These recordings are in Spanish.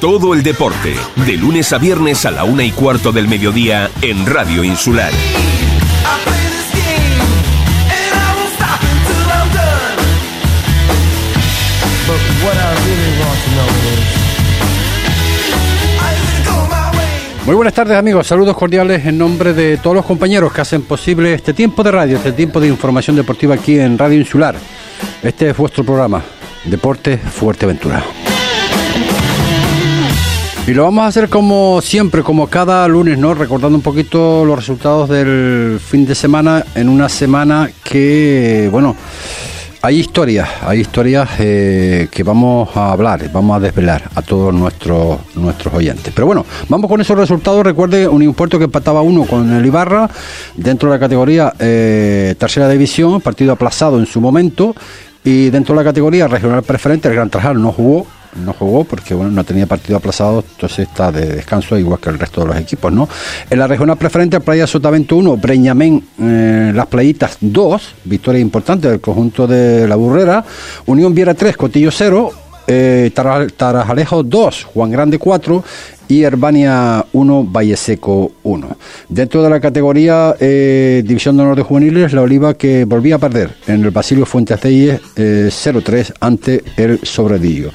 Todo el deporte, de lunes a viernes a la una y cuarto del mediodía en Radio Insular. Muy buenas tardes amigos, saludos cordiales en nombre de todos los compañeros que hacen posible este tiempo de radio, este tiempo de información deportiva aquí en Radio Insular. Este es vuestro programa, Deporte Fuerteventura. Y lo vamos a hacer como siempre, como cada lunes, ¿no? Recordando un poquito los resultados del fin de semana en una semana que, bueno, hay historias, hay historias eh, que vamos a hablar, vamos a desvelar a todos nuestros nuestros oyentes. Pero bueno, vamos con esos resultados. Recuerde un impuesto que empataba uno con el Ibarra dentro de la categoría eh, tercera división, partido aplazado en su momento. Y dentro de la categoría regional preferente, el Gran Trajal no jugó no jugó porque bueno, no tenía partido aplazado, entonces está de descanso igual que el resto de los equipos, ¿no? En la regional preferente, Playa Sotavento 1, Breñamén, eh, Las Playitas 2, victoria importante del conjunto de la Burrera, Unión Viera 3, Cotillo 0, eh, Tarajalejo 2, Juan Grande 4 y Herbania 1, Valle Seco 1. Dentro de la categoría eh, División de Honor de Juveniles, la Oliva que volvía a perder en el Basilio Fuentes Telles eh, 0-3 ante el Sobradillo.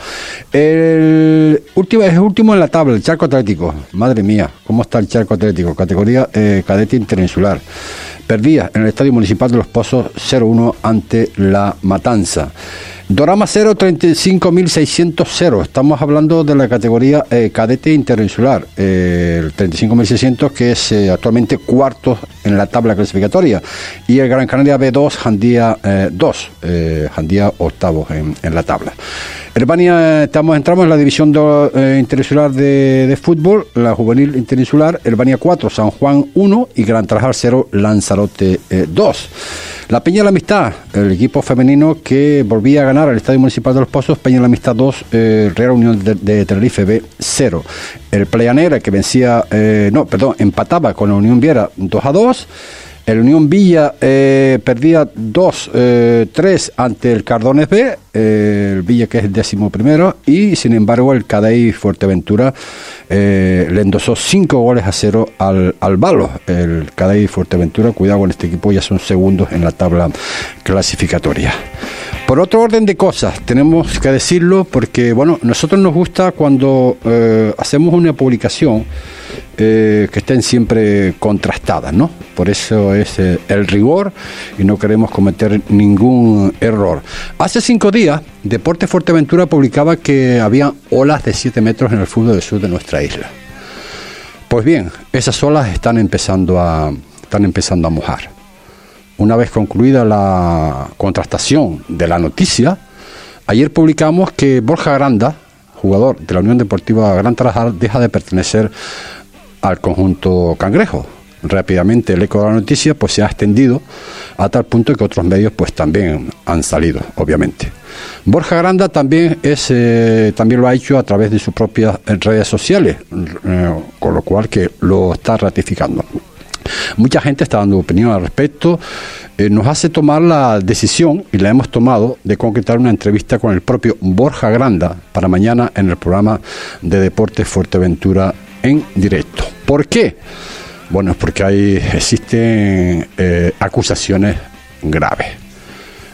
El último, es el último en la tabla, el Charco Atlético. Madre mía, ¿cómo está el Charco Atlético? Categoría eh, cadete interinsular. Perdía en el Estadio Municipal de Los Pozos 0-1 ante la Matanza. Dorama 0, 35.600 Estamos hablando de la categoría eh, cadete interinsular. Eh, el 35.600 que es eh, actualmente cuarto en la tabla clasificatoria. Y el Gran Canaria B2, Jandía 2. Jandía octavo en, en, la tabla. Herbania, estamos, entramos en la división de, interinsular de, de, fútbol, la juvenil interinsular. Herbania 4, San Juan 1 y Gran Trajal 0, Lanzarote 2. La Peña de la Amistad, el equipo femenino que volvía a ganar al Estadio Municipal de los Pozos, Peña la Amistad 2, eh, Real Unión de, de, Tenerife B 0. El Playanera que vencía, eh, no, perdón, empataba con la Unión Viera 2 a 2. El Unión Villa eh, perdía 2-3 eh, ante el Cardones B, eh, el Villa que es el décimo primero, y sin embargo el Cadey Fuerteventura eh, le endosó 5 goles a 0 al, al Balo. El Cadey Fuerteventura, cuidado con este equipo, ya son segundos en la tabla clasificatoria. Por otro orden de cosas, tenemos que decirlo porque, bueno, nosotros nos gusta cuando hacemos una publicación eh, que estén siempre contrastadas, ¿no? Por eso es eh, el rigor y no queremos cometer ningún error. Hace cinco días, Deporte Fuerteventura publicaba que había olas de 7 metros en el fútbol del sur de nuestra isla. Pues bien, esas olas están empezando a, están empezando a mojar. Una vez concluida la contrastación de la noticia, ayer publicamos que Borja Granda, jugador de la Unión Deportiva Gran Tarajal, deja de pertenecer al conjunto cangrejo. Rápidamente el eco de la noticia pues se ha extendido a tal punto que otros medios pues también han salido, obviamente. Borja Granda también es eh, también lo ha hecho a través de sus propias redes sociales, eh, con lo cual que lo está ratificando. Mucha gente está dando opinión al respecto. Eh, nos hace tomar la decisión, y la hemos tomado, de concretar una entrevista con el propio Borja Granda para mañana en el programa de Deportes Fuerteventura en directo. ¿Por qué? Bueno, es porque hay, existen eh, acusaciones graves.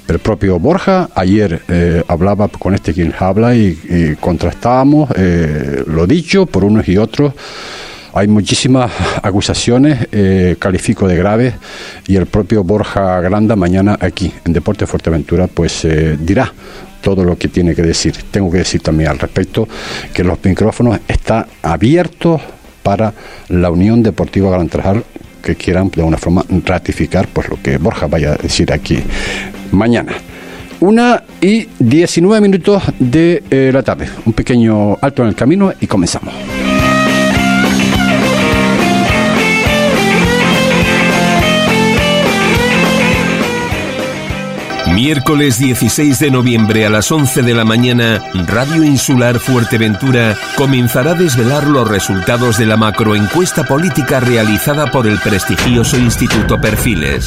El propio Borja ayer eh, hablaba con este quien habla y, y contrastábamos lo dicho por unos y otros. Hay muchísimas acusaciones, eh, califico de graves, y el propio Borja Granda mañana aquí en Deporte Fuerteventura pues eh, dirá todo lo que tiene que decir. Tengo que decir también al respecto que los micrófonos están abiertos para la Unión Deportiva Gran Trajal que quieran de alguna forma ratificar pues lo que Borja vaya a decir aquí mañana. Una y 19 minutos de eh, la tarde. Un pequeño alto en el camino y comenzamos. Miércoles 16 de noviembre a las 11 de la mañana, Radio Insular Fuerteventura comenzará a desvelar los resultados de la macroencuesta política realizada por el prestigioso Instituto Perfiles.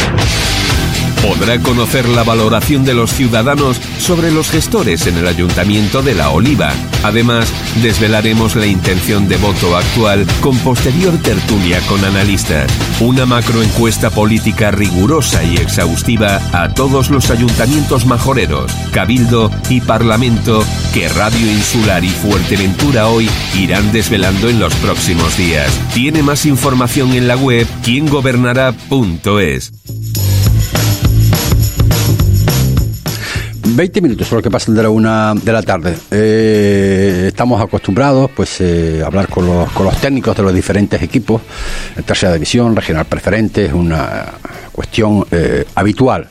Podrá conocer la valoración de los ciudadanos sobre los gestores en el Ayuntamiento de La Oliva. Además, desvelaremos la intención de voto actual con posterior tertulia con analistas. Una macroencuesta política rigurosa y exhaustiva a todos los ayuntamientos majoreros, Cabildo y Parlamento que Radio Insular y Fuerteventura hoy irán desvelando en los próximos días. Tiene más información en la web quiengobernará.es. 20 minutos por lo que pasan de la una de la tarde. Eh, estamos acostumbrados pues eh, a hablar con los, con los técnicos de los diferentes equipos, tercera división, regional preferente, es una cuestión eh, habitual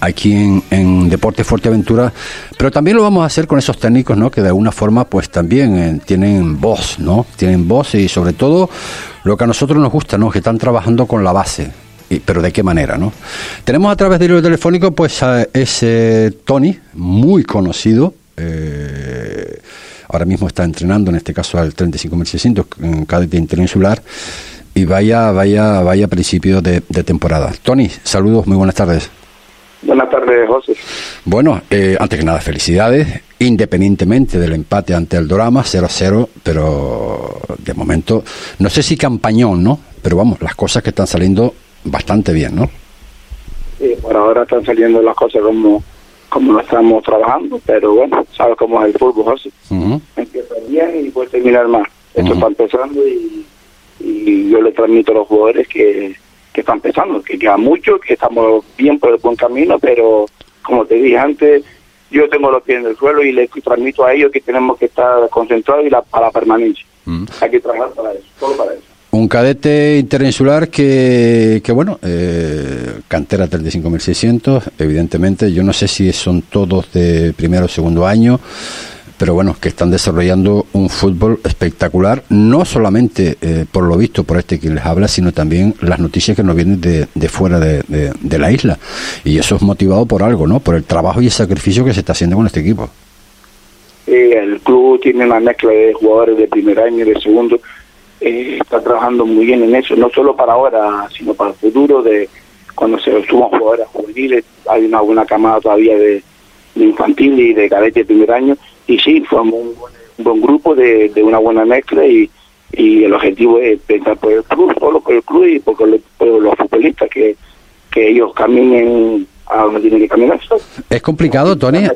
aquí en, en Deporte Fuerteventura, pero también lo vamos a hacer con esos técnicos, ¿no? Que de alguna forma, pues también tienen voz, ¿no? Tienen voz y sobre todo lo que a nosotros nos gusta, ¿no? Que están trabajando con la base, pero de qué manera, ¿no? Tenemos a través del hilo telefónico, pues, a ese Tony, muy conocido, eh, ahora mismo está entrenando, en este caso al 35.600, en cadete interinsular, y vaya, vaya, vaya principio de, temporada. Tony, saludos, muy buenas tardes. Buenas tardes, José. Bueno, eh, antes que nada, felicidades, independientemente del empate ante el Dorama, 0-0, pero de momento, no sé si campañón, ¿no? Pero vamos, las cosas que están saliendo bastante bien, ¿no? Sí, por ahora están saliendo las cosas como como lo estamos trabajando, pero bueno, sabes cómo es el fútbol, José. Empieza bien y puede terminar más. Esto está empezando y, y yo le transmito a los jugadores que, que están empezando, que queda mucho, que estamos bien por el buen camino, pero como te dije antes, yo tengo los pies en el suelo y les transmito a ellos que tenemos que estar concentrados y la, para la permanencia. Hay que trabajar para eso, solo para eso. Un cadete interinsular que, que bueno, eh, cantera 35.600, evidentemente, yo no sé si son todos de primero o segundo año, pero bueno, que están desarrollando un fútbol espectacular, no solamente eh, por lo visto por este que les habla, sino también las noticias que nos vienen de, de fuera de, de, la isla. Y eso es motivado por algo, ¿no? Por el trabajo y el sacrificio que se está haciendo con este equipo. el club tiene una mezcla de jugadores de primer año y de segundo eh, está trabajando muy bien en eso, no solo para ahora, sino para el futuro, de cuando se suban jugadores juveniles, hay una buena camada todavía de, infantil y de cadete de primer año, y sí, formamos un buen, grupo de, una buena mezcla y, y el objetivo es pensar por el club, solo por el club y por, los futbolistas que, que ellos caminen a donde tienen que caminar. Es complicado, Tony,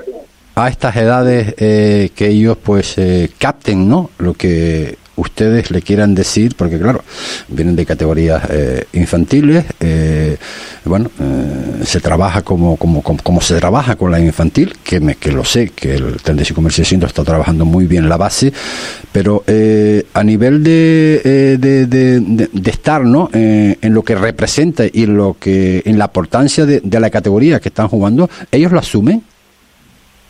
a estas edades eh, que ellos pues eh, capten, ¿no? Lo que ustedes le quieran decir, porque claro, vienen de categorías eh, infantiles, eh, bueno, eh, se trabaja como, como, como, se trabaja con la infantil, que, me, que lo sé, que el 35.600 está trabajando muy bien la base, pero a nivel de, de, de, estar ¿no? en lo que representa y lo que, en la importancia de, de la categoría que están jugando, ¿ellos lo asumen?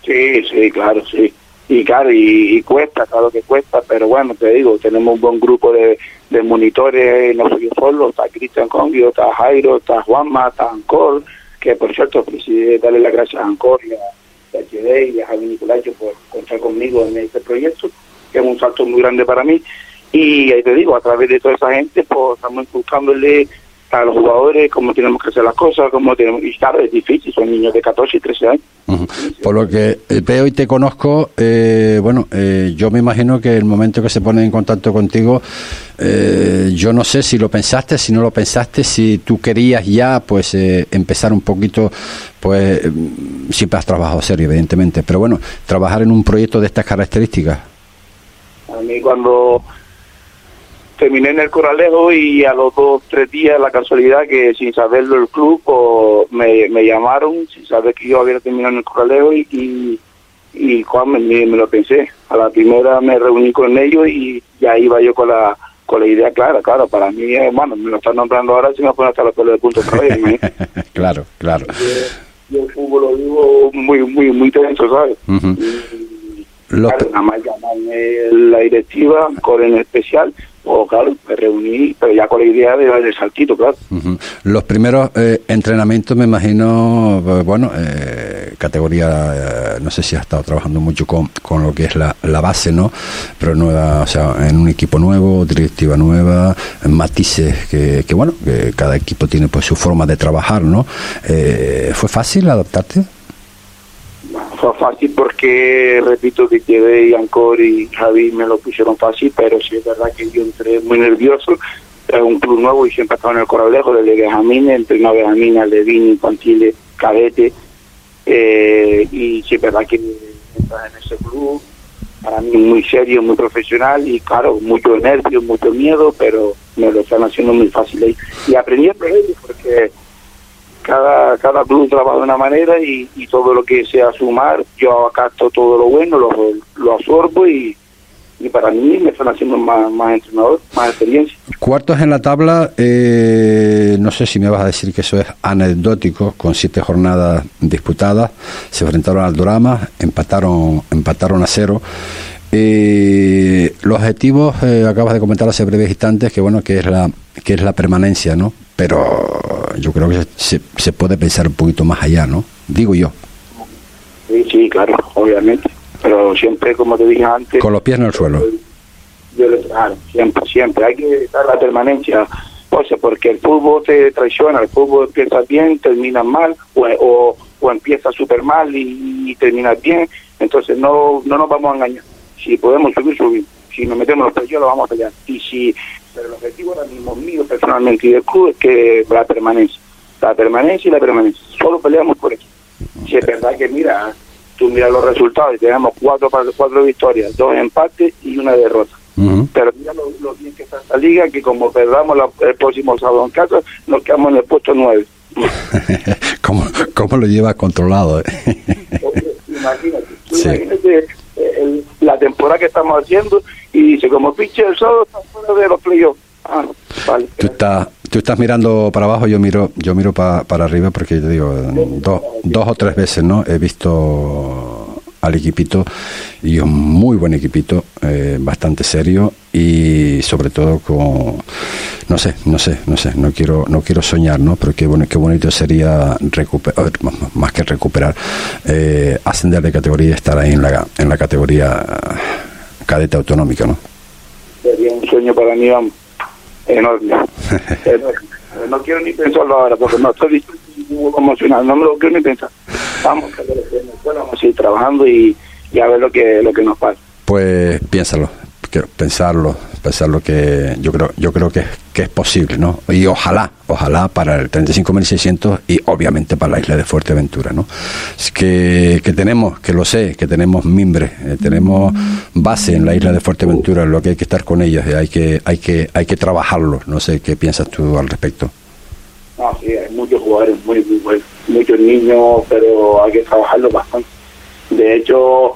Sí, sí, claro, sí y claro, y, cuesta, claro que cuesta, pero bueno, te digo, tenemos un buen grupo de, de monitores, no soy yo solo, está Cristian Congio, está Jairo, está Juanma, está Ancor, que por cierto, presidente, darle las gracias a Ancor y a, HD y a Javi Nicolacho por contar conmigo en este proyecto, que es un salto muy grande para mí, y ahí te digo, a través de toda esa gente, pues estamos buscándole a los jugadores, cómo tenemos que hacer las cosas, cómo tenemos, y claro, es difícil, son niños de 14 y 13 años. Por lo que eh, veo y te conozco, eh, bueno, eh, yo me imagino que el momento que se pone en contacto contigo, yo no sé si lo pensaste, si no lo pensaste, si tú querías ya, pues, empezar un poquito, pues, siempre has trabajado serio, evidentemente, pero bueno, trabajar en un proyecto de estas características. A mí cuando terminé en el Coralejo y a los dos, tres días, la casualidad que sin saberlo el club pues, me, me llamaron, sin saber que yo había terminado en el Coralejo y, y, y me, lo pensé. A la primera me reuní con ellos y ya iba yo con la con la idea clara, claro, para mí, bueno, me lo están nombrando ahora, si me ponen hasta la pelea de punto otra vez. claro, claro. Yo, el fútbol lo digo muy, muy, muy tenso, ¿sabes? nada más la directiva, con en especial, o claro, me reuní, pero ya con la idea de dar el saltito, claro. Los primeros eh, entrenamientos, me imagino, pues, bueno, eh, categoría, no sé si ha estado trabajando mucho con, con lo que es la, la base, ¿no? Pero nueva, o sea, en un equipo nuevo, directiva nueva, matices que, que bueno, que cada equipo tiene pues su forma de trabajar, ¿no? ¿Fue fácil adaptarte? Fue fácil porque, repito, que quedé y Ancor y Javi me lo pusieron fácil, pero sí es verdad que yo entré muy nervioso. Es un club nuevo y siempre estaba en el Coralejo, desde Benjamín, entrenó a Benjamín, Levin, infantiles, cadete. Eh, y sí es verdad que entrar en ese club, para mí muy serio, muy profesional y claro, mucho nervios, mucho miedo, pero me lo están haciendo muy fácil ahí. Y aprendiendo ellos porque cada, cada club trabaja de una manera y, todo lo que sea sumar, yo acato todo lo bueno, lo, lo absorbo y, y para mí me están haciendo más, más entrenador, más experiencia. Cuartos en la tabla, eh, no sé si me vas a decir que eso es anecdótico, con siete jornadas disputadas, se enfrentaron al Dorama, empataron, empataron a cero. Eh, los objetivos, eh, acabas de comentar hace breves instantes, que bueno, que es la, que es la permanencia, ¿no? Pero yo creo que se, se puede pensar un poquito más allá, ¿no? Digo yo. Sí, sí, claro, obviamente. Pero siempre, como te dije antes... Con los pies en el suelo. claro, siempre, siempre. Hay que dar la permanencia. O sea, porque el fútbol te traiciona, el fútbol empieza bien, termina mal, o, o, empieza súper mal y, termina bien. Entonces no, no nos vamos a engañar. Si podemos subir, subir. Si nos metemos los precios, lo vamos a pelear. Y si pero el objetivo ahora mismo mío personalmente y del club es que la permanencia, la permanencia y la permanencia. Solo peleamos por eso. Si es verdad que mira, tú miras los resultados y tenemos cuatro cuatro victorias, dos empates y una derrota. Pero mira lo, bien que está esta liga, que como perdamos el próximo sábado en casa, nos quedamos en el puesto nueve. ¿Cómo, ¿Cómo, lo lleva controlado? Eh? imagínate, imagínate eh, la temporada que estamos haciendo y dice, como pinche el sábado está fuera de los playoffs. Ah, vale. Tú estás, tú estás mirando para abajo, yo miro yo miro para arriba porque te digo, dos, dos o tres veces no he visto al equipito y un muy buen equipito, eh, bastante serio y sobre todo con no sé, no sé, no sé, no quiero no quiero soñar, ¿no? Pero qué bueno, qué bonito sería recuperar más que recuperar eh, ascender de categoría y estar ahí en la en la categoría cadete autonómica, ¿no? Sería un sueño para mí enorme. No quiero ni pensarlo ahora porque no estoy emocional, no me lo quiero ni pensar. Vamos, vamos a seguir trabajando y, y a ver lo que, lo que nos pasa. Pues piénsalo, quiero pensarlo, que yo creo, yo creo que, que es posible, ¿no? Y ojalá, ojalá para el 35.600 y obviamente para la isla de Fuerteventura, ¿no? Es que, que tenemos, que lo sé, que tenemos mimbre, eh, tenemos base en la isla de Fuerteventura, lo que hay que estar con ellas, y hay que, hay que, hay que trabajarlo. No sé qué piensas tú al respecto. No, sí, hay muchos jugadores muy, muy buenos, muchos niños, pero hay que trabajarlo bastante. De hecho,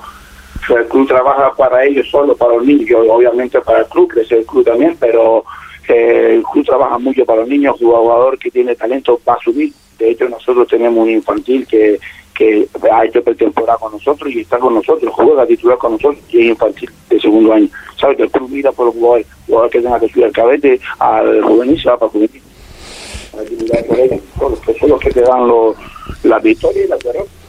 el club trabaja para ellos solo, para los niños, obviamente para el club, crece el club también, pero eh, el club trabaja mucho para los niños, jugador que tiene talento va a subir. De hecho, nosotros tenemos un infantil que, que ha hecho pretemporada con nosotros y está con nosotros, juega titular con nosotros y es infantil de segundo año. ¿Sabes? Que el club mira por los jugadores, jugadores que tengan que subir al cabete, al juvenil, se va para juvenil. Que son los que te dan los, las victorias y las derrotas.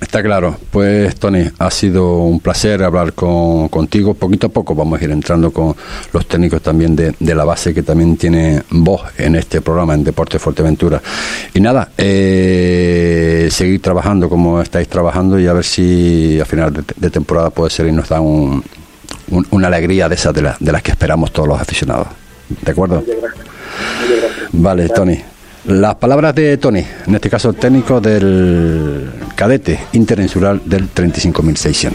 Está claro. Pues Tony, ha sido un placer hablar con, contigo. Poquito a poco vamos a ir entrando con los técnicos también de, la base que también tiene voz en este programa en Deporte Fuerteventura. Y nada, eh, seguir trabajando como estáis trabajando y a ver si a final de, temporada puede ser y nos da un, una alegría de esas de, de las que esperamos todos los aficionados. ¿De acuerdo? Vale, Tony. Las palabras de Tony, en este caso técnico del cadete interinsular del 35.600.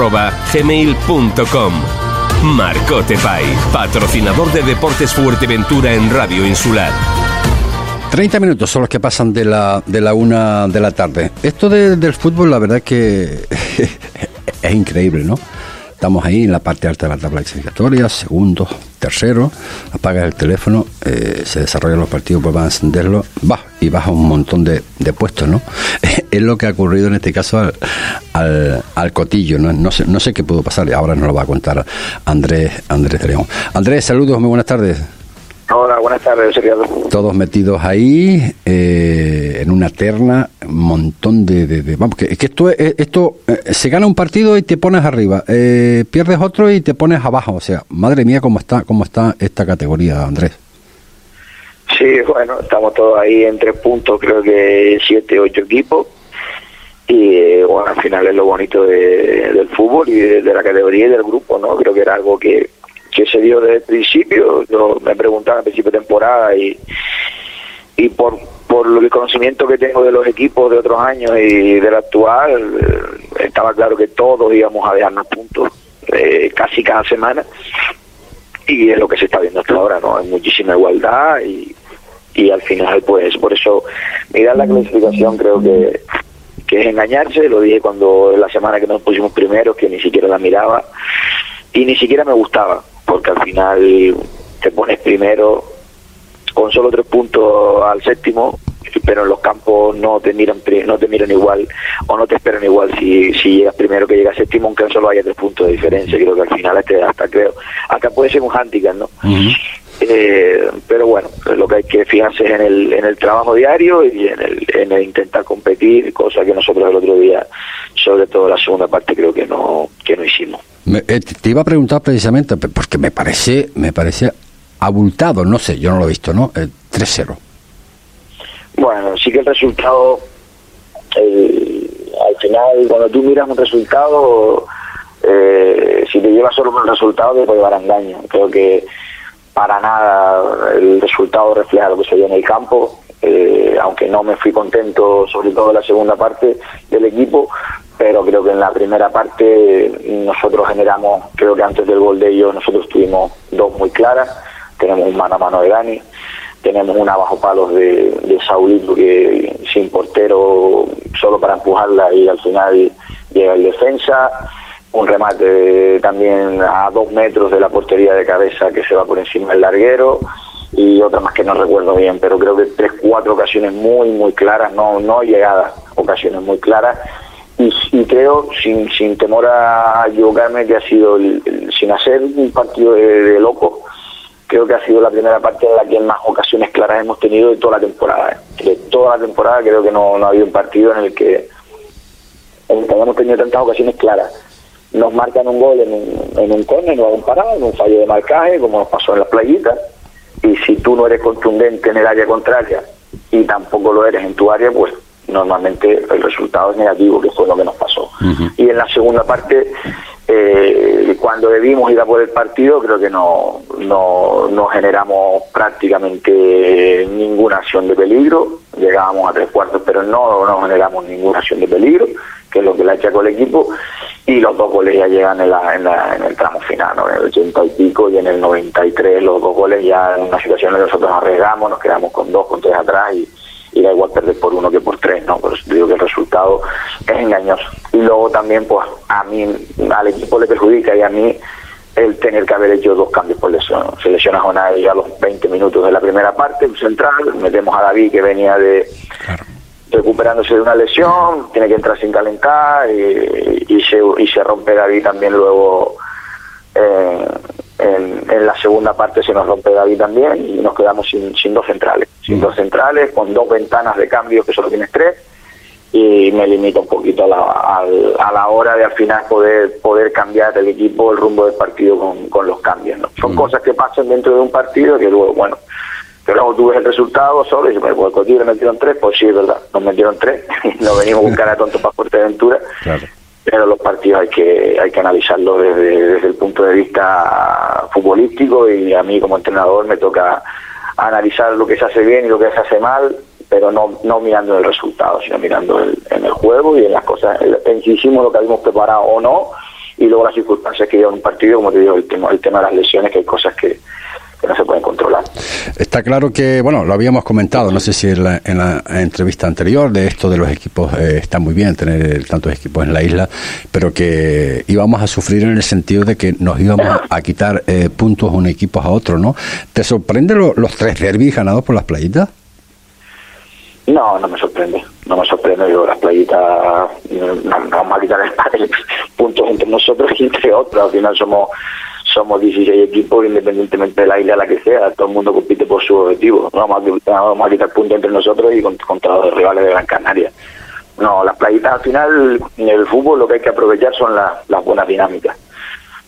marcotepais@gmail.com. Marcote Pais, patrocinador de Deportes Fuerteventura en Radio Insular. 30 minutos son los que pasan de la, de la una de la tarde. Esto de- del fútbol, la verdad que es increíble, ¿no? Estamos ahí en la parte alta de la tabla clasificatoria, segundo, tercero, apagas el teléfono, eh, se desarrollan los partidos, pues van a encenderlo, va y baja un montón de, de puestos, ¿no? es lo que ha ocurrido en este caso al, al, al Cotillo, ¿no? No sé, no sé qué pudo pasar ahora nos lo va a contar Andrés, Andrés de León. Andrés, saludos, muy buenas tardes Hola, buenas tardes, Seriado. todos metidos ahí eh, en una terna, un montón de, de- de- vamos, que, es que esto es- esto eh, se gana un partido y te pones arriba, eh, pierdes otro y te pones abajo, o sea, madre mía cómo está cómo está esta categoría, Andrés. Sí, bueno, estamos todos ahí en tres puntos, creo que siete, ocho equipos. Y eh, bueno, al final es lo bonito de- del fútbol y de, de la categoría y del grupo, ¿no? Creo que era algo que, que se dio desde el principio. Yo me preguntaba al principio de temporada y, y por, por el conocimiento que tengo de los equipos de otros años y del actual, eh, estaba claro que todos íbamos a dejarnos puntos eh, casi cada semana y es lo que se está viendo hasta ahora, ¿no? Hay muchísima igualdad y, y al final, pues, por eso mirar la clasificación creo que, que es engañarse, lo dije cuando la semana que nos pusimos primeros, que ni siquiera la miraba y ni siquiera me gustaba, porque al final te pones primero con solo tres puntos al séptimo, pero en los campos no te miran no te miran igual o no te esperan igual si, si llegas primero que llegas séptimo, aunque solo haya tres puntos de diferencia. Creo que al final este hasta creo hasta puede ser un handicap, ¿no? Eh, pero bueno, lo que hay que fijarse es en el, en el trabajo diario y en el, en el intentar competir, cosa que nosotros el otro día, sobre todo la segunda parte, creo que no que no hicimos. Me- eh, te iba a preguntar precisamente porque me parece me parece abultado, no sé, yo no lo he visto, ¿no? Eh, 3-0. Bueno, sí que el resultado, el- al final, cuando tú miras un resultado, eh, si te llevas solo con el resultado, te puede llevar a engaño. Creo que para nada el resultado refleja lo que se vio en el campo, eh, aunque no me fui contento, sobre todo la segunda parte del equipo, pero creo que en la primera parte nosotros generamos, creo que antes del gol de ellos, nosotros tuvimos dos muy claras, tenemos un mano a mano de Dani, tenemos una bajo palos de, de Saulito que sin portero solo para empujarla y al final llega el defensa un remate también a dos metros de la portería de cabeza que se va por encima del larguero y otra más que no recuerdo bien pero creo que tres cuatro ocasiones muy muy claras no no llegadas ocasiones muy claras y, y creo sin sin temor a equivocarme que ha sido el- sin hacer un partido de, de loco creo que ha sido la primera parte en la que más ocasiones claras hemos tenido de toda la temporada. ¿eh? De toda la temporada creo que no, no ha habido un partido en el que, en el que hayamos tenido tantas ocasiones claras. Nos marcan un gol en un, en un córner, no un parado, en un fallo de marcaje, como nos pasó en las playitas. Y si tú no eres contundente en el área contraria y tampoco lo eres en tu área, pues normalmente el resultado es negativo, que fue lo que nos pasó. Y en la segunda parte, eh, cuando debimos ir a por el partido, creo que no, no, no generamos prácticamente ninguna acción de peligro. Llegábamos a tres cuartos, pero no, no generamos ninguna acción de peligro, que es lo que le achacó el equipo. Y los dos goles ya llegan en, la, en, la- en el tramo final, ¿no? en el 80 y pico y en el 93, los dos goles ya en una situación en que nosotros arriesgamos, nos quedamos con dos, con tres atrás y, y da igual perder por uno que por tres, ¿no? Pero te digo que el resultado es engañoso. Y luego también, pues, a mí, al equipo le perjudica y a mí el tener que haber hecho dos cambios por lesión. Se lesiona a Jonay a los 20 minutos de la primera parte, un central, metemos a David que venía de recuperándose de una lesión, tiene que entrar sin calentar y, y se, y se rompe David también luego eh, en, en la segunda parte se nos rompe David también y nos quedamos sin, sin dos centrales, sin dos centrales, con dos ventanas de cambio que solo tienes tres y me limita un poquito a la, a, la hora de al final poder poder cambiar el equipo, el rumbo del partido con, con los cambios. ¿no? Son cosas que pasan dentro de un partido que luego, bueno, que luego tú ves el resultado solo y dices, pues le metieron tres, pues sí, es verdad, nos metieron tres, no venimos a buscar a tonto para Fuerteventura, pero los partidos hay que hay que analizarlos desde, desde el punto de vista futbolístico y a mí como entrenador me toca analizar lo que se hace bien y lo que se hace mal pero no, no mirando el resultado, sino mirando el, en el juego y en las cosas, en si hicimos lo que habíamos preparado o no, y luego las circunstancias que llevan un partido, como te digo, el tema, el tema de las lesiones, que hay cosas que, no se pueden controlar. Está claro que, bueno, lo habíamos comentado, no sé si en la, en la entrevista anterior, de esto de los equipos, eh, está muy bien tener tantos equipos en la isla, pero que íbamos a sufrir en el sentido de que nos íbamos a, quitar eh, puntos un equipo a otro, ¿no? ¿Te sorprende los tres derbis ganados por las playitas? No, no me sorprende, no me sorprende. Yo, las playitas no, vamos a quitar el, puntos entre nosotros y entre otros. Al final somos somos 16 equipos, independientemente de la isla a la que sea, todo el mundo compite por su objetivo. Vamos a, vamos a quitar puntos entre nosotros y contra los rivales de Gran Canaria. No, las playitas al final, en el fútbol lo que hay que aprovechar son las buenas dinámicas.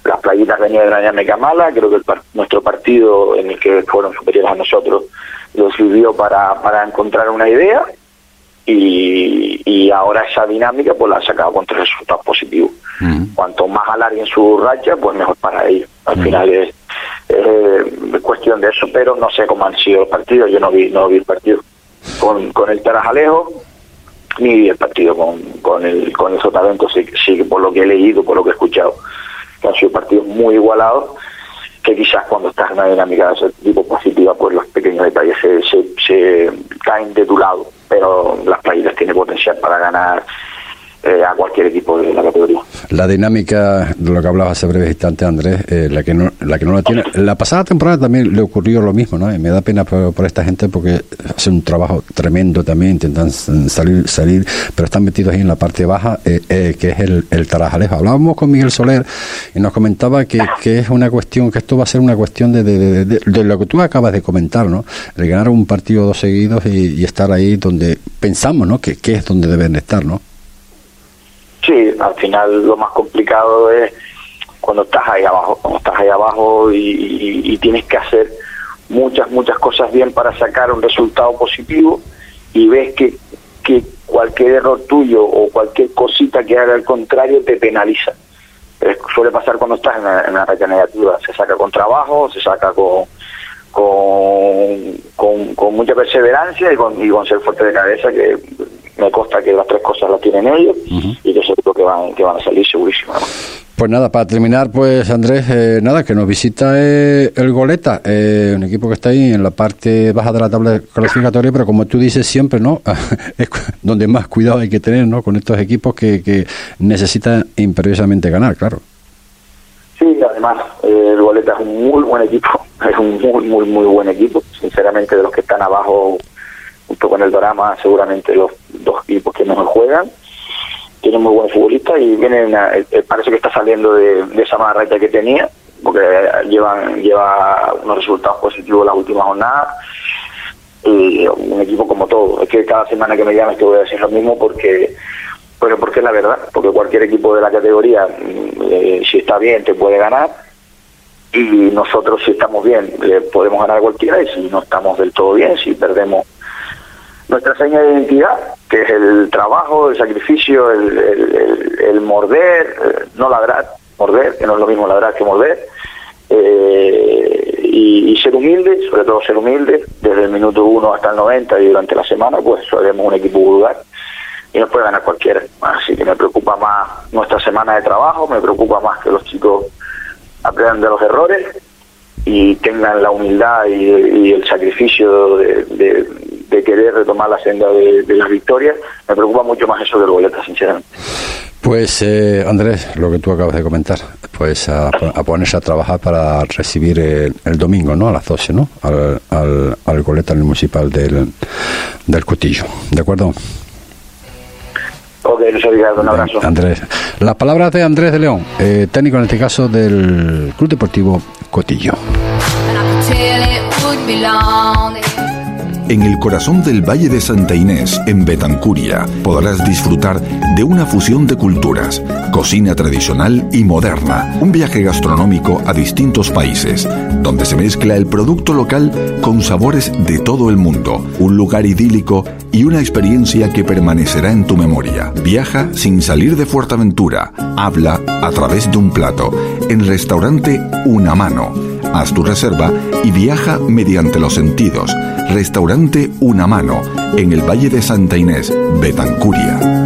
Las playitas venían de la dinámica mala, creo que nuestro partido en el que fueron superiores a nosotros lo sirvió para, para encontrar una idea y, y ahora esa dinámica pues la han sacado con tres resultados positivos. Mm. Cuanto más alarguen su racha, pues mejor para ellos. Al mm. final es, cuestión de eso, pero no sé cómo han sido los partidos, yo no vi, no vi el partido. Con, con el Tarajalejo, ni vi el partido con, con el con el Sotavento, sí, sí, por lo que he leído, por lo que he escuchado, que han sido partidos muy igualados que quizás cuando estás en una dinámica de ese tipo positiva, pues los pequeños detalles se, se, se caen de tu lado, pero las playas tienen potencial para ganar eh, a cualquier equipo de la categoría. La dinámica de lo que hablaba hace breves instantes, Andrés, eh, la que no la que no la tiene. La pasada temporada también le ocurrió lo mismo, ¿no? Y me da pena por, esta gente porque hace un trabajo tremendo también, intentan salir, salir, pero están metidos ahí en la parte baja, eh, que es el, el Tarajalejo. Hablábamos con Miguel Soler y nos comentaba que, que es una cuestión, que esto va a ser una cuestión de, de, de, lo que tú acabas de comentar, ¿no? De ganar un partido dos seguidos y, y estar ahí donde pensamos, ¿no? Que, que es donde deben estar, ¿no? Sí, al final lo más complicado es cuando estás ahí abajo, cuando estás ahí abajo y, tienes que hacer muchas, muchas cosas bien para sacar un resultado positivo y ves que, que cualquier error tuyo o cualquier cosita que haga al contrario te penaliza. suele pasar cuando estás en una, en negativa, se saca con trabajo, se saca con, con, con, mucha perseverancia y con, y con ser fuerte de cabeza, que me consta que las tres cosas las tienen ellos y que seguro que van, que van a salir segurísimo. Pues nada, para terminar, pues Andrés, eh, nada, que nos visita eh, el Goleta, eh, un equipo que está ahí en la parte baja de la tabla clasificatoria, pero como tú dices siempre, ¿no? es donde más cuidado hay que tener, ¿no? Con estos equipos que, que necesitan imperiosamente ganar, claro. Sí, además, el Goleta es un muy buen equipo, es un muy, muy, muy buen equipo. Sinceramente, de los que están abajo, junto con el Dorama, seguramente los dos equipos que mejor juegan. Tienen muy buenos futbolistas y vienen eh, eh, parece que está saliendo de, esa mala que tenía, porque llevan lleva unos resultados positivos las últimas jornadas. Y un equipo como todo. Es que cada semana que me llames te voy a decir lo mismo porque pero porque es la verdad, porque cualquier equipo de la categoría, mm, eh, si está bien, te puede ganar, y nosotros si estamos bien, podemos ganar cualquiera, y si no estamos del todo bien, si perdemos nuestra seña de identidad, que es el trabajo, el sacrificio, el, morder, eh, no ladrar, morder, que no es lo mismo ladrar que morder, eh, y, ser humilde, sobre todo ser humilde, desde el minuto 1 hasta el 90 y durante la semana, pues somos un equipo vulgar y nos puede ganar cualquiera. Así que me preocupa más nuestra semana de trabajo, me preocupa más que los chicos aprendan de los errores y tengan la humildad y, el sacrificio de querer retomar la senda de, las victorias. Me preocupa mucho más eso del boleta, sinceramente. Pues eh, Andrés, lo que tú acabas de comentar, pues a, ponerse a trabajar para recibir el, domingo, ¿no? A las 12, ¿no? Al, al, al goleta municipal del, del Cotillo, ¿de acuerdo? Ok, Ricardo, un abrazo. Andrés, las palabras de Andrés de León, eh, técnico en este caso del Club Deportivo Cotillo. En el corazón del Valle de Santa Inés, en Betancuria, podrás disfrutar de una fusión de culturas, cocina tradicional y moderna, un viaje gastronómico a distintos países, donde se mezcla el producto local con sabores de todo el mundo, un lugar idílico y una experiencia que permanecerá en tu memoria. Viaja sin salir de Fuerteventura, habla a través de un plato, en restaurante Una Mano Haz tu reserva y viaja mediante los sentidos. Restaurante Una Mano, en el Valle de Santa Inés, Betancuria.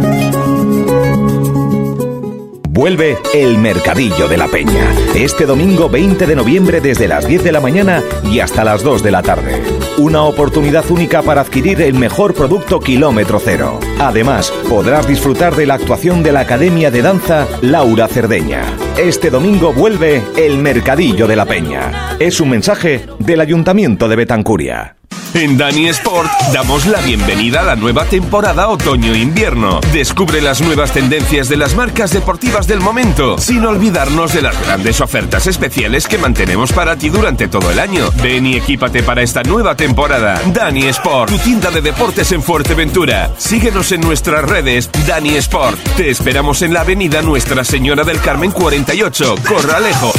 Vuelve el Mercadillo de la Peña. Este domingo 20 de noviembre desde las 10 de la mañana y hasta las 2 de la tarde. Una oportunidad única para adquirir el mejor producto kilómetro cero. Además, podrás disfrutar de la actuación de la Academia de Danza Laura Cerdeña. Este domingo vuelve el Mercadillo de la Peña. Es un mensaje del Ayuntamiento de Betancuria. En Dani Sport damos la bienvenida a la nueva temporada otoño-invierno. Descubre las nuevas tendencias de las marcas deportivas del momento, sin olvidarnos de las grandes ofertas especiales que mantenemos para ti durante todo el año. Ven y equípate para esta nueva temporada. Dani Sport, tu tienda de deportes en Fuerteventura. Síguenos en nuestras redes Dani Sport. Te esperamos en la avenida Nuestra Señora del Carmen 48, Corralejo.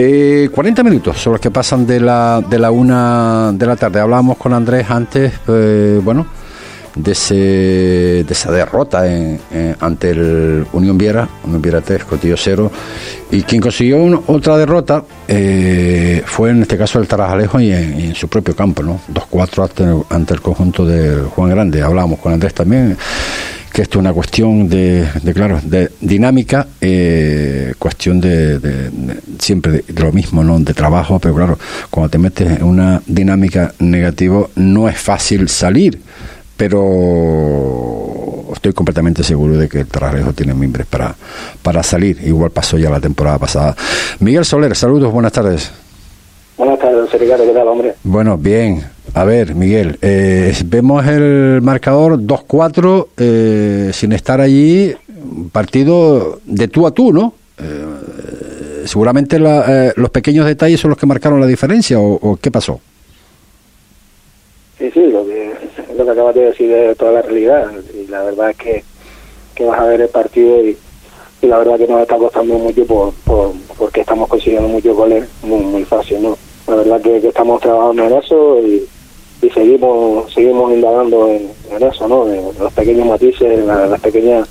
Eh, 40 minutos son los que pasan de la, de la una de la tarde. Hablábamos con Andrés antes, eh, bueno, de, ese, de esa derrota ante el Unión Viera, Unión Viera 3, Cotillo 0. Y quien consiguió otra derrota eh, fue en este caso el Tarajalejo y en, su propio campo, ¿no? 2-4 ante, ante el conjunto del Juan Grande. Hablábamos con Andrés también que esto es una cuestión de, de, claro, de dinámica, eh, cuestión de, de- de- siempre lo mismo, ¿no? De trabajo, pero claro, cuando te metes en una dinámica negativa no es fácil salir, pero estoy completamente seguro de que el Tarrarejo tiene mimbres para, para salir, igual pasó ya la temporada pasada. Miguel Soler, saludos, buenas tardes. Buenas tardes, don Ricardo, ¿qué tal, hombre? Bueno, bien. A ver, Miguel, eh, vemos el marcador 2-4 eh, sin estar allí, partido de tú a tú, ¿no? Eh, seguramente la- eh, los pequeños detalles son los que marcaron la diferencia, ¿o, qué pasó? Sí, sí, lo que, lo que acabas de decir es toda la realidad. Y la verdad es que, que vas a ver el partido y, y la verdad que nos está costando mucho por, por porque estamos consiguiendo muchos goles muy, muy fácil, ¿no? La verdad que, que estamos trabajando en eso y, y seguimos seguimos indagando en, eso, ¿no? En los pequeños matices, en la- las pequeñas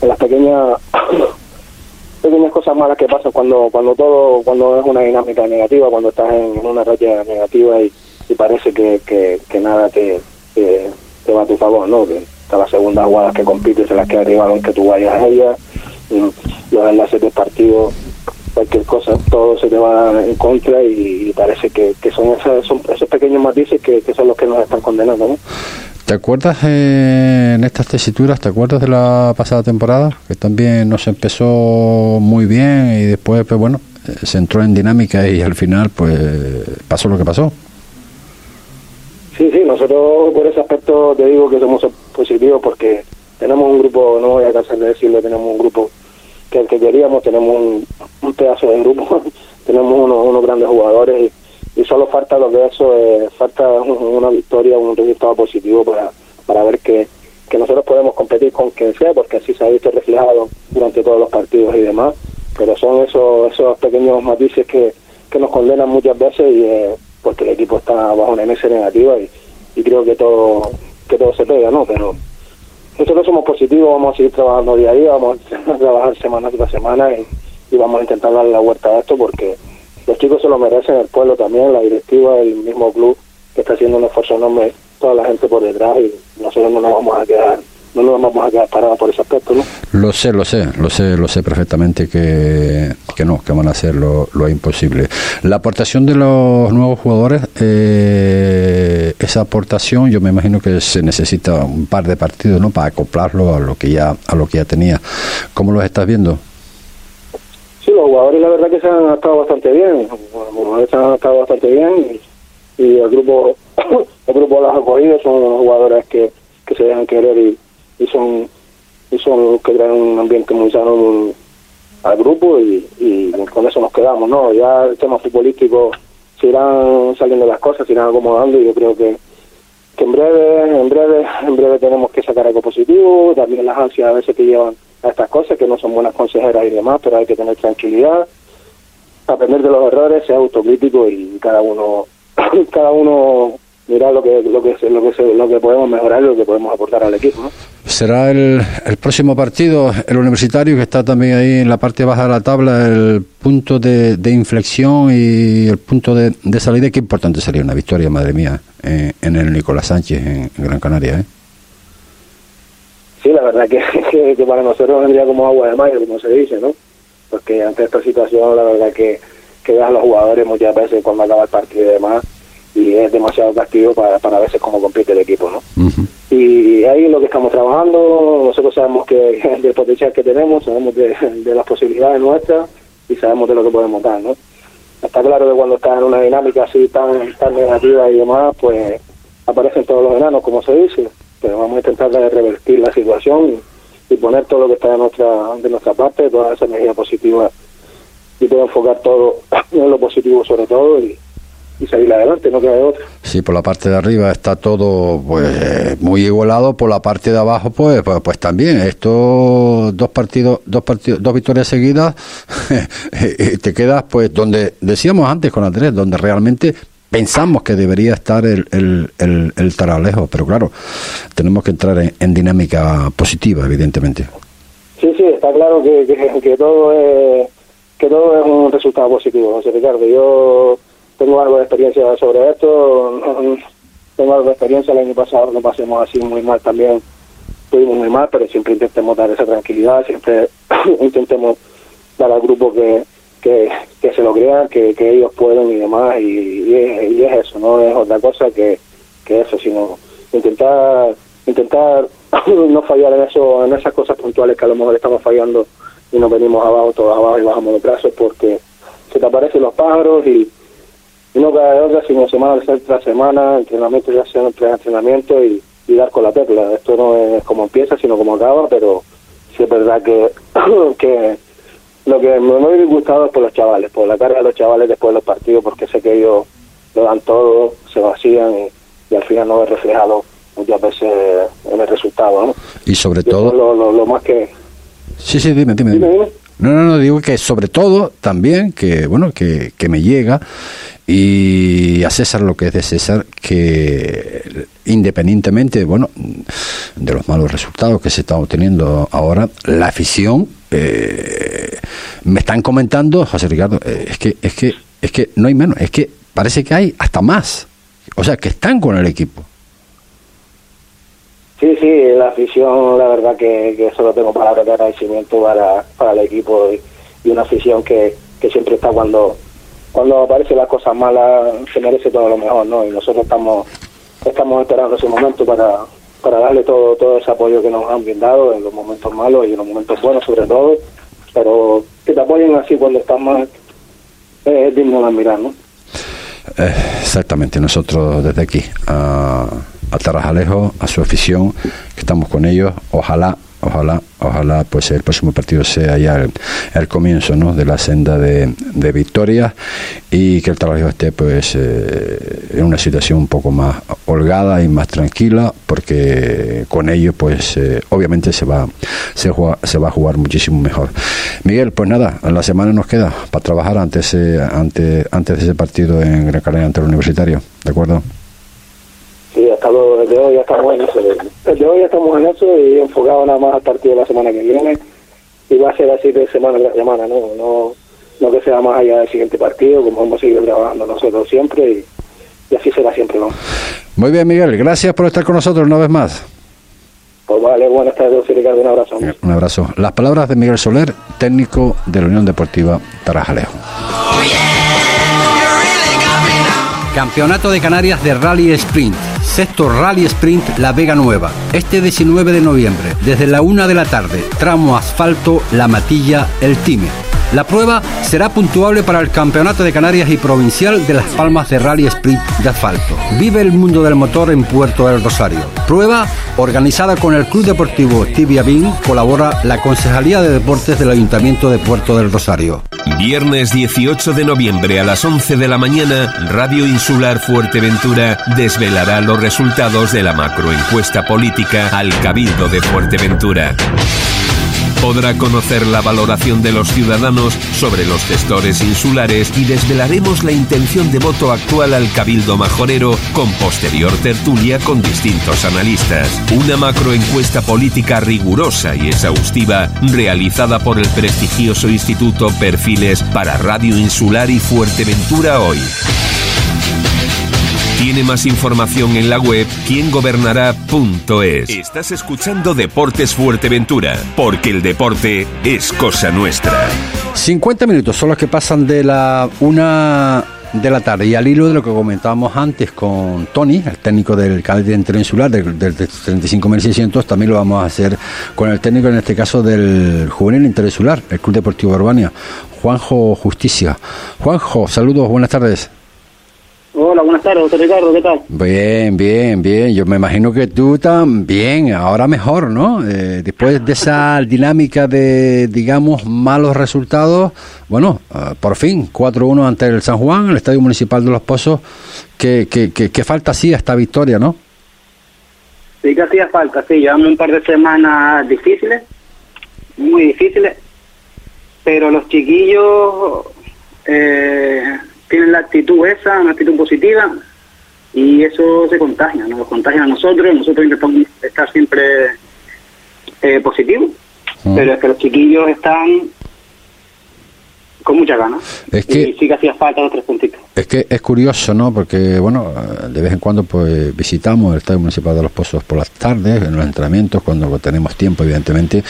en las pequeñas pequeñas cosas malas que pasan cuando cuando todo cuando es una dinámica negativa cuando estás en, una racha negativa y, parece que, que, que nada te, te, va a tu favor no que hasta las segundas jugadas que compites en las que arriba aunque tú vayas a ella y los enlaces del partido cualquier cosa todo se te va en contra y, y parece que, que son, esas, son esos pequeños matices que, que son los que nos están condenando ¿no? ¿Te acuerdas eh, en estas tesituras, te acuerdas de la pasada temporada? Que también nos empezó muy bien y después, pues bueno, eh, se entró en dinámica y al final, pues pasó lo que pasó. Sí, sí, nosotros por ese aspecto te digo que somos positivos porque tenemos un grupo, no voy a cansar de decirlo, tenemos un grupo que el que queríamos, tenemos un, un pedazo de grupo, tenemos unos, unos grandes jugadores y, solo falta lo que eso, eh, falta un- una victoria, un resultado positivo para, para ver que, que nosotros podemos competir con quien sea, porque así se ha visto reflejado durante todos los partidos y demás, pero son esos, esos pequeños matices que, que nos condenan muchas veces y eh, porque el equipo está bajo una MS negativa y, y creo que todo que todo se pega, ¿no? Pero nosotros somos positivos, vamos a seguir trabajando día a día, vamos a trabajar semana tras semana y, y vamos a intentar darle la vuelta a esto porque los chicos se lo merecen, el pueblo también, la directiva, el mismo club que está haciendo un esfuerzo enorme, toda la gente por detrás y nosotros no nos vamos a quedar, no nos vamos a quedar parados por ese aspecto, ¿no? Lo sé, lo sé, lo sé, lo sé perfectamente que, que no, que van a hacer lo, lo imposible. La aportación de los nuevos jugadores, eh, esa aportación, yo me imagino que se necesita un par de partidos, ¿no? Para acoplarlo a lo que ya, a lo que ya tenía. ¿Cómo los estás viendo? Sí, los jugadores la verdad que se han estado bastante bien, los jugadores se han estado bastante bien y, y el grupo el grupo los ha cogido, son unos jugadores que, que se dejan querer y, y son los que traen un ambiente muy sano, al grupo y, y con eso nos quedamos, ¿no? Ya el tema futbolístico se irán saliendo las cosas, se irán acomodando y yo creo que, que en breve, en breve, en breve tenemos que sacar algo positivo, también las ansias a veces que llevan a estas cosas, que no son buenas consejeras y demás, pero hay que tener tranquilidad, aprender de los errores, ser autocrítico y cada uno, cada uno mirar lo que lo que lo que lo que podemos mejorar y lo que podemos aportar al equipo ¿no? será el, el, próximo partido el universitario que está también ahí en la parte baja de la tabla el punto de, de inflexión y el punto de, de, salida qué importante sería una victoria madre mía en, en el Nicolás Sánchez en, en, Gran Canaria ¿eh? sí la verdad que, que, que, para nosotros vendría como agua de mayo como se dice no porque ante esta situación la verdad que que vean los jugadores muchas veces cuando acaba el partido y demás y es demasiado castigo para, para veces cómo compite el equipo, ¿no? Uh -huh. Y ahí es lo que estamos trabajando, nosotros sabemos que del potencial que tenemos, sabemos de, de, las posibilidades nuestras y sabemos de lo que podemos dar, ¿no? Está claro que cuando estás en una dinámica así tan, tan negativa y demás, pues aparecen todos los enanos, como se dice, pero vamos a intentar de revertir la situación y, poner todo lo que está de nuestra, de nuestra parte, toda esa energía positiva y poder enfocar todo en lo positivo sobre todo y, y salir adelante, no queda de otra. Sí, por la parte de arriba está todo pues muy igualado, por la parte de abajo pues pues, pues también. Estos dos partidos, dos partidos, dos victorias seguidas, te quedas pues donde decíamos antes con Andrés, donde realmente pensamos que debería estar el, el, el, el Taralejo, pero claro, tenemos que entrar en, en, dinámica positiva, evidentemente. Sí, sí, está claro que, que, que todo es que todo es un resultado positivo, José Ricardo. Yo tengo algo de experiencia sobre esto, tengo algo de experiencia, el año pasado lo pasemos así muy mal también, estuvimos muy mal, pero siempre intentemos dar esa tranquilidad, siempre intentemos dar al grupo que, que, que se lo crean, que, que ellos pueden y demás, y, y, es, y, es, eso, no es otra cosa que, que eso, sino intentar intentar no fallar en eso en esas cosas puntuales que a lo mejor estamos fallando y nos venimos abajo, todos abajo y bajamos los brazos porque se te aparecen los pájaros y y no cada de otra, sino semana tras semana, entrenamiento ya sea entrenamiento y, y, dar con la tecla. Esto no es como empieza, sino como acaba, pero sí es verdad que, que lo que me hubiera gustado es por los chavales, por la carga de los chavales después de los partidos, porque sé que ellos lo dan todo, se vacían y, y al final no es reflejado muchas veces en el resultado. ¿no? Y sobre todo... Lo, lo, lo, más que... Sí, sí, dime, dime. dime. dime, dime. No, no, no, digo que sobre todo también, que bueno, que, que me llega, y a César lo que es de César, que independientemente, bueno, de los malos resultados que se están obteniendo ahora, la afición, eh, me están comentando, José Ricardo, eh, es que, es que, es que no hay menos, es que parece que hay hasta más, o sea, que están con el equipo. Sí, sí, la afición, la verdad que, solo tengo palabras de agradecimiento para, para el equipo y, y una afición que, que siempre está cuando cuando aparecen las cosas malas se merece todo lo mejor, ¿no? Y nosotros estamos estamos esperando ese momento para, para darle todo todo ese apoyo que nos han brindado en los momentos malos y en los momentos buenos sobre todo, pero que te apoyen así cuando estás mal eh, es digno de admirar, ¿no? Eh, exactamente, nosotros desde aquí a, a Tarajalejo, a su afición, que estamos con ellos, ojalá ojalá, ojalá pues el próximo partido sea ya el, comienzo ¿no? de la senda de, de victorias y que el trabajo esté pues eh, en una situación un poco más holgada y más tranquila porque con ello pues eh, obviamente se va se, juega, se va a jugar muchísimo mejor Miguel pues nada la semana nos queda para trabajar antes ante, antes de ese partido en Gran Canaria ante el Universitario ¿de acuerdo? Sí, hasta luego, desde hoy ya estamos en eso. Desde hoy ya estamos en eso y enfocado nada más al partido de la semana que viene. Y va a ser así de semana tras semana, ¿no? No, no que sea más allá del siguiente partido, como hemos seguido trabajando nosotros siempre y, y así será siempre, ¿no? Muy bien, Miguel, gracias por estar con nosotros una vez más. Pues vale, buenas tardes, Ricardo, un abrazo. Un abrazo. Las palabras de Miguel Soler, técnico de la Unión Deportiva Tarajalejo. Campeonato de Canarias de Rally Sprint. Sexto Rally Sprint La Vega Nueva. Este 19 de noviembre, desde la una de la tarde. Tramo asfalto La Matilla El Time. La prueba será puntuable para el Campeonato de Canarias y Provincial de Las Palmas de Rally Sprint de Asfalto. Vive el mundo del motor en Puerto del Rosario. Prueba organizada con el Club Deportivo Tibia Bin, colabora la Concejalía de Deportes del Ayuntamiento de Puerto del Rosario. Viernes 18 de noviembre a las 11 de la mañana, Radio Insular Fuerteventura desvelará los resultados de la macroencuesta política al Cabildo de Fuerteventura podrá conocer la valoración de los ciudadanos sobre los gestores insulares y desvelaremos la intención de voto actual al Cabildo Majorero con posterior tertulia con distintos analistas. Una macroencuesta política rigurosa y exhaustiva realizada por el prestigioso Instituto Perfiles para Radio Insular y Fuerteventura Hoy. Tiene más información en la web quiengobernará.es. Estás escuchando Deportes Fuerteventura, porque el deporte es cosa nuestra. 50 minutos son los que pasan de la una de la tarde y al hilo de lo que comentábamos antes con Tony, el técnico del cadete interinsular del, del 35.600, también lo vamos a hacer con el técnico en este caso del juvenil interinsular, el Club Deportivo Urbania, Juanjo Justicia. Juanjo, saludos, buenas tardes. Hola, buenas tardes, doctor Ricardo, ¿qué tal? Bien, bien, bien. Yo me imagino que tú también, ahora mejor, ¿no? Eh, después de esa dinámica de, digamos, malos resultados, bueno, uh, por fin, 4-1 ante el San Juan, el Estadio Municipal de Los Pozos, que, que, que, que falta sí esta victoria, ¿no? Sí, que hacía falta, sí, llevamos un par de semanas difíciles, muy difíciles, pero los chiquillos... Eh, tienen la actitud esa, una actitud positiva, y eso se contagia, nos contagia a nosotros, nosotros intentamos estar siempre eh, positivos, mm. pero es que los chiquillos están con mucha ganas. Es que, y sí que hacía falta los tres puntitos. Es que es curioso, ¿no? Porque, bueno, de vez en cuando pues visitamos el Estadio Municipal de Los Pozos por las tardes, en los entrenamientos, cuando tenemos tiempo, evidentemente,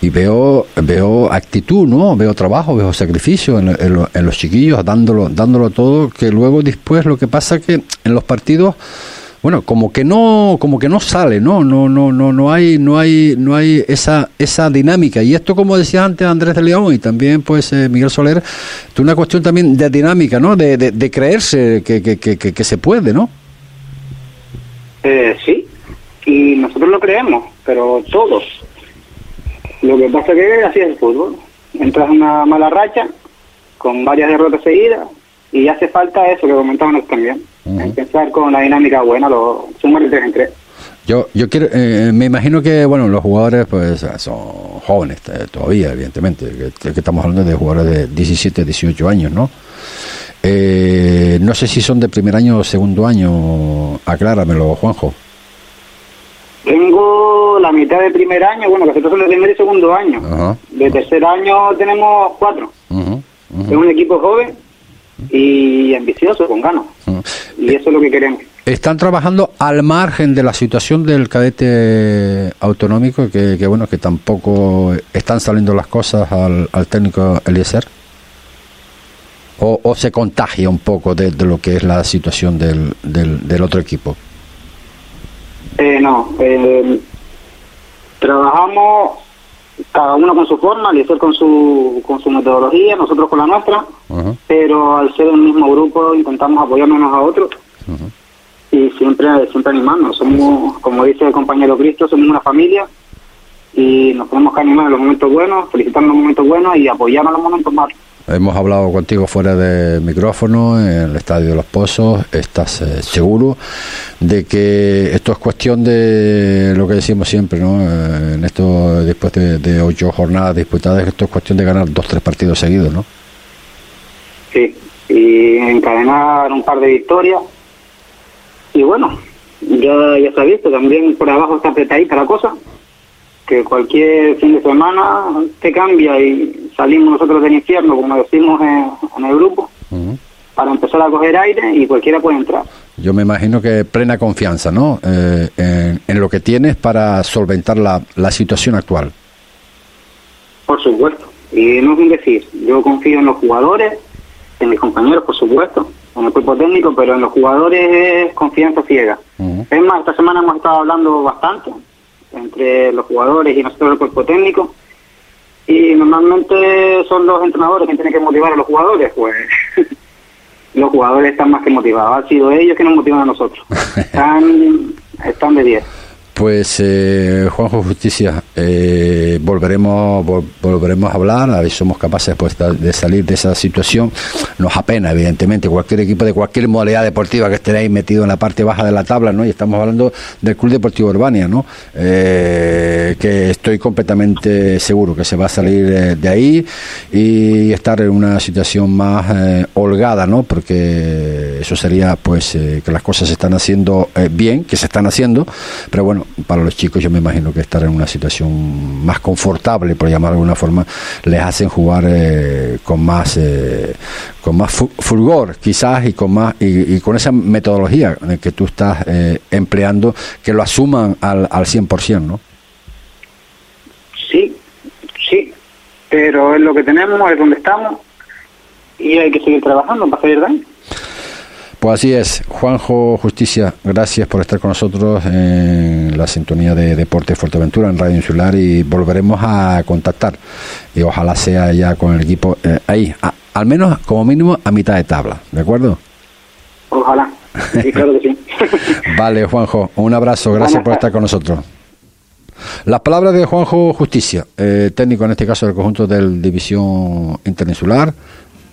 y veo veo actitud, ¿no? Veo trabajo, veo sacrificio en, en, en los chiquillos, dándolo, dándolo todo, que luego después lo que pasa que en los partidos bueno como que no como que no sale no no no no no hay no hay no hay esa esa dinámica. Y esto como decía antes Andrés de León y también pues eh, Miguel Soler es una cuestión también de dinámica no de, de, creerse que, que, se puede no eh, sí. Y nosotros lo creemos pero todos. Lo que pasa que así es el fútbol. Entras en una mala racha con varias derrotas seguidas y hace falta eso que comentaban también Empezar con la dinámica buena, lo sumar el 3 en 3. Yo, yo quiero, eh, me imagino que, bueno, los jugadores pues son jóvenes eh, todavía, evidentemente, que, que, estamos hablando de jugadores de 17, 18 años, ¿no? Eh, no sé si son de primer año o segundo año, acláramelo, Juanjo. Tengo la mitad de primer año, bueno, que son de primer y segundo año. Uh-huh. De tercer año tenemos cuatro. Uh-huh. Es un equipo joven y ambicioso, con ganas. Y eso es lo que queremos. Están trabajando al margen de la situación del cadete autonómico, que, que bueno, que tampoco están saliendo las cosas al, al técnico Eliezer. O, o, se contagia un poco de, de, lo que es la situación del, del, del otro equipo? Eh, no, eh, trabajamos cada uno con su forma, Eliezer con su, con su metodología, nosotros con la nuestra, uh -huh. pero al ser el mismo grupo intentamos apoyarnos a otros uh -huh. y siempre, siempre animarnos. Somos, como dice el compañero Cristo, somos una familia y nos tenemos que animar en los momentos buenos, felicitar en los momentos buenos y apoyarnos en los momentos malos. Hemos hablado contigo fuera de micrófono en el Estadio de los Pozos. ¿Estás eh, seguro de que esto es cuestión de lo que decimos siempre, ¿no? Eh, en esto, después de, ocho jornadas disputadas, esto es cuestión de ganar dos, tres partidos seguidos, ¿no? Sí, y encadenar un par de victorias. Y bueno, ya, ya se ha visto, también por abajo está apretadita la cosa que cualquier fin de semana te cambia y salimos nosotros del infierno, como decimos en, en el grupo, uh -huh. para empezar a coger aire y cualquiera puede entrar. Yo me imagino que plena confianza, ¿no? Eh, en, en, lo que tienes para solventar la, la situación actual. Por supuesto. Y no es un decir, yo confío en los jugadores, en mis compañeros, por supuesto, en el cuerpo técnico, pero en los jugadores es confianza ciega. Uh -huh. Es más, esta semana hemos estado hablando bastante entre los jugadores y nosotros el cuerpo técnico y normalmente son los entrenadores que tienen que motivar a los jugadores, pues los jugadores están más que motivados. Ha sido ellos que nos motivan a nosotros. Están, están de 10. Pues eh, Juanjo Justicia, eh, volveremos volveremos a hablar, a ver si somos capaces pues, de salir de esa situación. Nos apena, evidentemente, cualquier equipo de cualquier modalidad deportiva que esté ahí metido en la parte baja de la tabla, ¿no? Y estamos hablando del Club Deportivo Urbania, ¿no? Eh, que estoy completamente seguro que se va a salir eh, de ahí y estar en una situación más holgada, ¿no? Porque eso sería, pues, que las cosas se están haciendo bien, que se están haciendo, pero bueno, para los chicos yo me imagino que estar en una situación más confortable, por llamarlo de alguna forma, les hacen jugar eh, con más eh, con más fulgor quizás y con más y, con esa metodología que tú estás eh, empleando que lo asuman al, al 100%, ¿no? Sí, sí, pero es lo que tenemos, es donde estamos y hay que seguir trabajando para salir de pues así es, Juanjo Justicia, gracias por estar con nosotros en la sintonía de Deporte Fuerteventura en Radio Insular y volveremos a contactar y ojalá sea ya con el equipo eh, ahí, al menos como mínimo a mitad de tabla, ¿de acuerdo? Ojalá, sí, claro que sí. vale, Juanjo, un abrazo, gracias por estar con nosotros. Las palabras de Juanjo Justicia, eh, técnico en este caso del conjunto del División Interinsular,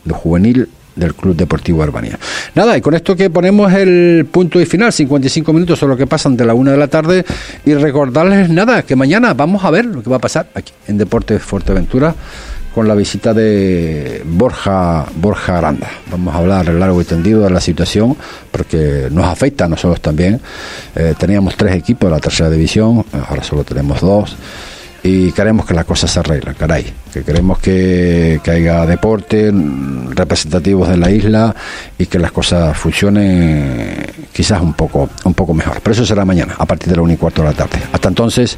de Juvenil del Club Deportivo Arbanía. Nada, y con esto que ponemos el punto y final, 55 minutos son lo que pasan de la una de la tarde, y recordarles nada, que mañana vamos a ver lo que va a pasar aquí en Deportes Fuerteventura con la visita de Borja Borja Aranda. Vamos a hablar largo y tendido de la situación porque nos afecta a nosotros también. Eh, teníamos tres equipos de la tercera división, ahora solo tenemos dos y queremos que las cosas se arreglen, caray, que queremos que, haya deporte representativos de la isla y que las cosas funcionen quizás un poco, un poco mejor. Pero eso será mañana, a partir de la 1 y cuarto de la tarde. Hasta entonces,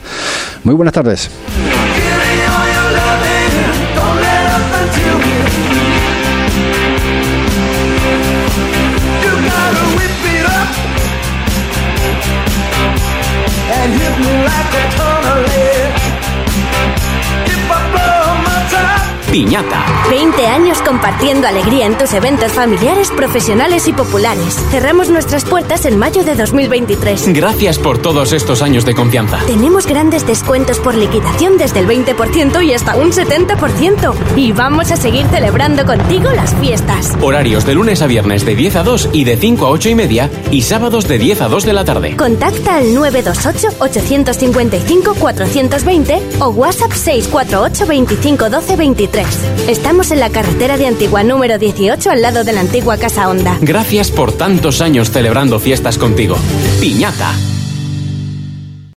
muy buenas tardes. Piñata. 20 años compartiendo alegría en tus eventos familiares, profesionales y populares. Cerramos nuestras puertas en mayo de 2023. Gracias por todos estos años de confianza. Tenemos grandes descuentos por liquidación desde el 20% y hasta un 70%. Y vamos a seguir celebrando contigo las fiestas. Horarios de lunes a viernes de 10 a 2 y de 5 a 8 y media y sábados de 10 a 2 de la tarde. Contacta al 928-855-420 o WhatsApp 648 25 12 23. Estamos en la carretera de Antigua número 18 al lado de la antigua Casa Honda. Gracias por tantos años celebrando fiestas contigo. Piñata.